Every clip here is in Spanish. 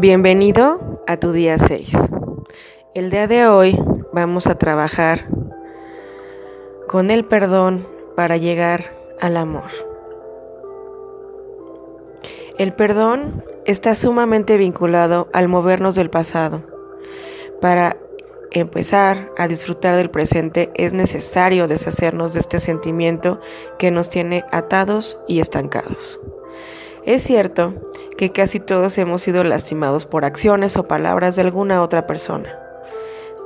Bienvenido a tu día 6. El día de hoy vamos a trabajar con el perdón para llegar al amor. El perdón está sumamente vinculado al movernos del pasado. Para empezar a disfrutar del presente es necesario deshacernos de este sentimiento que nos tiene atados y estancados. Es cierto que casi todos hemos sido lastimados por acciones o palabras de alguna otra persona.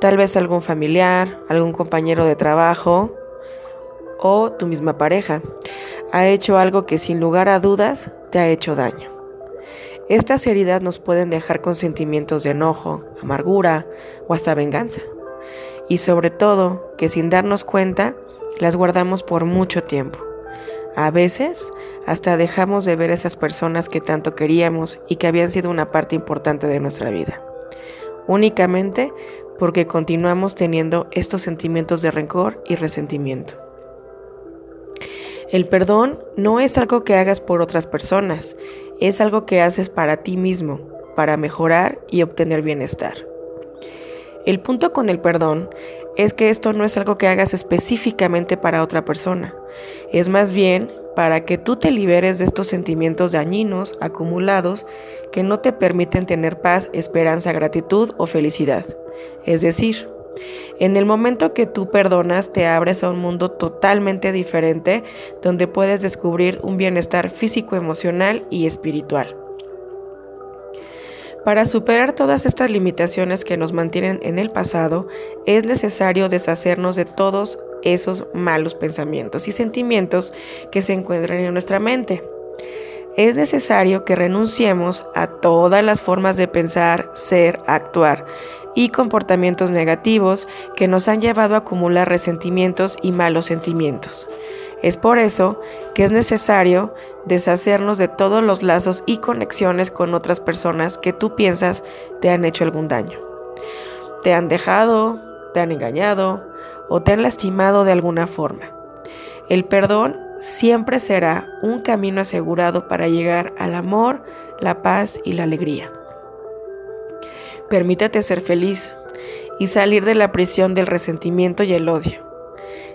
Tal vez algún familiar, algún compañero de trabajo o tu misma pareja ha hecho algo que sin lugar a dudas te ha hecho daño. Estas heridas nos pueden dejar con sentimientos de enojo, amargura o hasta venganza. Y sobre todo que sin darnos cuenta las guardamos por mucho tiempo. A veces hasta dejamos de ver a esas personas que tanto queríamos y que habían sido una parte importante de nuestra vida. Únicamente porque continuamos teniendo estos sentimientos de rencor y resentimiento. El perdón no es algo que hagas por otras personas, es algo que haces para ti mismo, para mejorar y obtener bienestar. El punto con el perdón es que esto no es algo que hagas específicamente para otra persona, es más bien para que tú te liberes de estos sentimientos dañinos acumulados que no te permiten tener paz, esperanza, gratitud o felicidad. Es decir, en el momento que tú perdonas, te abres a un mundo totalmente diferente donde puedes descubrir un bienestar físico, emocional y espiritual. Para superar todas estas limitaciones que nos mantienen en el pasado, es necesario deshacernos de todos esos malos pensamientos y sentimientos que se encuentran en nuestra mente. Es necesario que renunciemos a todas las formas de pensar, ser, actuar y comportamientos negativos que nos han llevado a acumular resentimientos y malos sentimientos. Es por eso que es necesario deshacernos de todos los lazos y conexiones con otras personas que tú piensas te han hecho algún daño. Te han dejado, te han engañado o te han lastimado de alguna forma. El perdón siempre será un camino asegurado para llegar al amor, la paz y la alegría. Permítete ser feliz y salir de la prisión del resentimiento y el odio.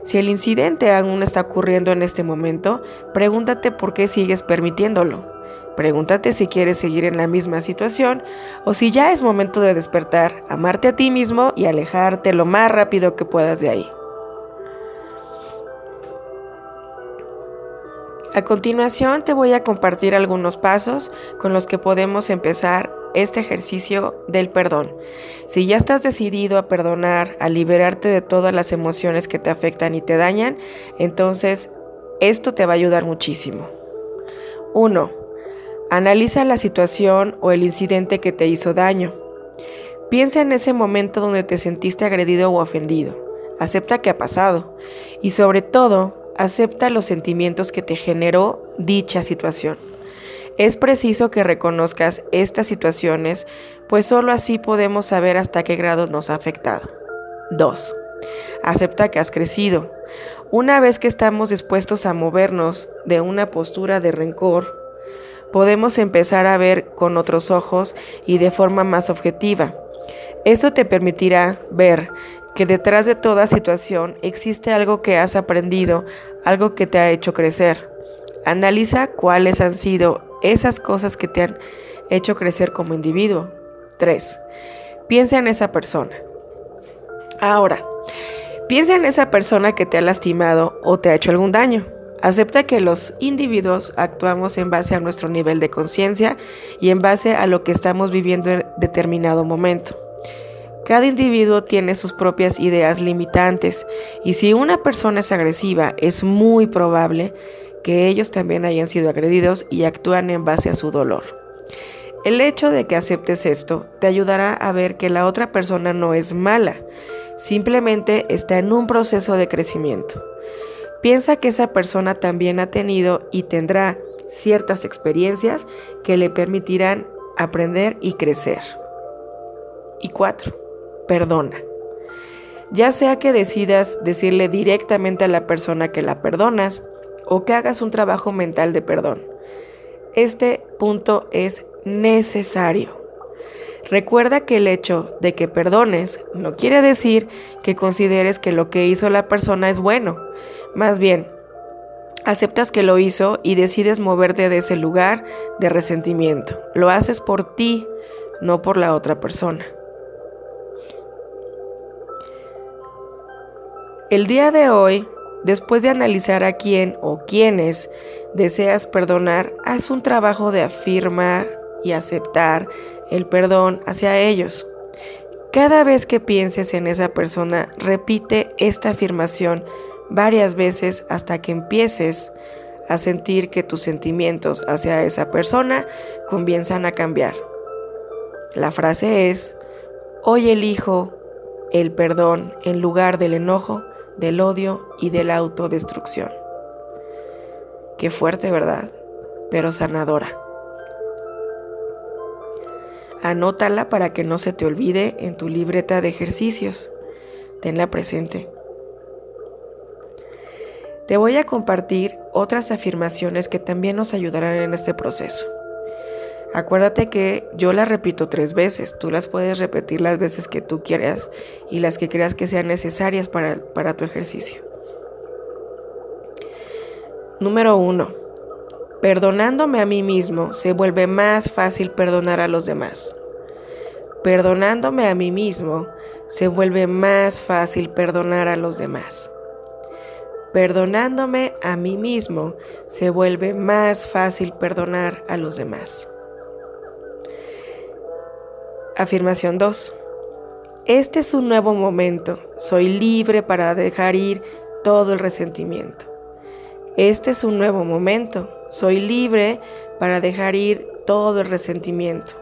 Si el incidente aún está ocurriendo en este momento, pregúntate por qué sigues permitiéndolo. Pregúntate si quieres seguir en la misma situación o si ya es momento de despertar, amarte a ti mismo y alejarte lo más rápido que puedas de ahí. A continuación te voy a compartir algunos pasos con los que podemos empezar este ejercicio del perdón. Si ya estás decidido a perdonar, a liberarte de todas las emociones que te afectan y te dañan, entonces esto te va a ayudar muchísimo. 1. Analiza la situación o el incidente que te hizo daño. Piensa en ese momento donde te sentiste agredido o ofendido. Acepta que ha pasado y sobre todo, acepta los sentimientos que te generó dicha situación. Es preciso que reconozcas estas situaciones, pues solo así podemos saber hasta qué grado nos ha afectado. 2. Acepta que has crecido. Una vez que estamos dispuestos a movernos de una postura de rencor, podemos empezar a ver con otros ojos y de forma más objetiva. Eso te permitirá ver que detrás de toda situación existe algo que has aprendido, algo que te ha hecho crecer. Analiza cuáles han sido esas cosas que te han hecho crecer como individuo. 3. Piensa en esa persona. Ahora, piensa en esa persona que te ha lastimado o te ha hecho algún daño. Acepta que los individuos actuamos en base a nuestro nivel de conciencia y en base a lo que estamos viviendo en determinado momento. Cada individuo tiene sus propias ideas limitantes y si una persona es agresiva es muy probable que ellos también hayan sido agredidos y actúan en base a su dolor. El hecho de que aceptes esto te ayudará a ver que la otra persona no es mala, simplemente está en un proceso de crecimiento. Piensa que esa persona también ha tenido y tendrá ciertas experiencias que le permitirán aprender y crecer. Y cuatro, perdona. Ya sea que decidas decirle directamente a la persona que la perdonas, o que hagas un trabajo mental de perdón. Este punto es necesario. Recuerda que el hecho de que perdones no quiere decir que consideres que lo que hizo la persona es bueno. Más bien, aceptas que lo hizo y decides moverte de ese lugar de resentimiento. Lo haces por ti, no por la otra persona. El día de hoy, después de analizar a quién o quiénes deseas perdonar, haz un trabajo de afirmar y aceptar el perdón hacia ellos. Cada vez que pienses en esa persona, repite esta afirmación varias veces hasta que empieces a sentir que tus sentimientos hacia esa persona comienzan a cambiar. La frase es, hoy elijo el perdón en lugar del enojo, del odio y de la autodestrucción. Qué fuerte, ¿verdad? Pero sanadora. Anótala para que no se te olvide en tu libreta de ejercicios. Tenla presente. Te voy a compartir otras afirmaciones que también nos ayudarán en este proceso. Acuérdate que yo las repito tres veces, tú las puedes repetir las veces que tú quieras y las que creas que sean necesarias para, para tu ejercicio. Número uno. Perdonándome a mí mismo se vuelve más fácil perdonar a los demás. Perdonándome a mí mismo se vuelve más fácil perdonar a los demás. Perdonándome a mí mismo se vuelve más fácil perdonar a los demás. Afirmación 2. Este es un nuevo momento. Soy libre para dejar ir todo el resentimiento. Este es un nuevo momento. Soy libre para dejar ir todo el resentimiento.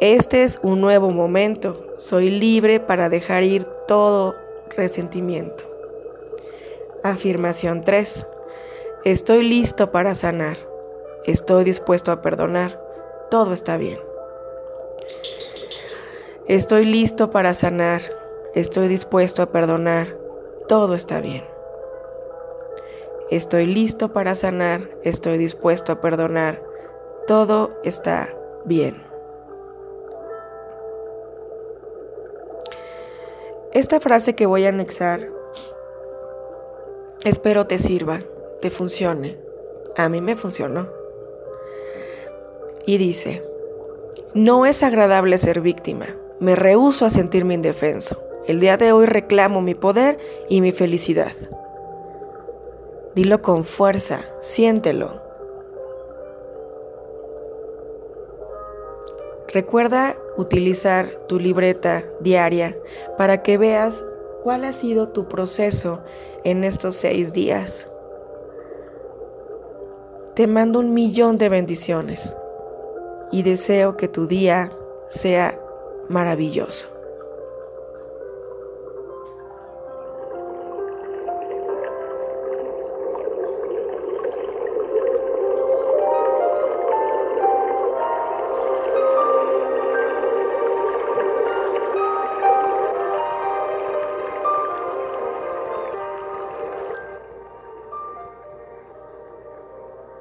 Este es un nuevo momento. Soy libre para dejar ir todo resentimiento. Afirmación 3. Estoy listo para sanar. Estoy dispuesto a perdonar. Todo está bien. Estoy listo para sanar. Estoy dispuesto a perdonar. Todo está bien. Estoy listo para sanar, estoy dispuesto a perdonar. Todo está bien. Esta frase que voy a anexar, espero te sirva, te funcione. A mí me funcionó. Y dice, no es agradable ser víctima. Me rehúso a sentirme indefenso. El día de hoy reclamo mi poder y mi felicidad. Dilo con fuerza, siéntelo. Recuerda utilizar tu libreta diaria para que veas cuál ha sido tu proceso en estos seis días. Te mando un millón de bendiciones y deseo que tu día sea maravilloso.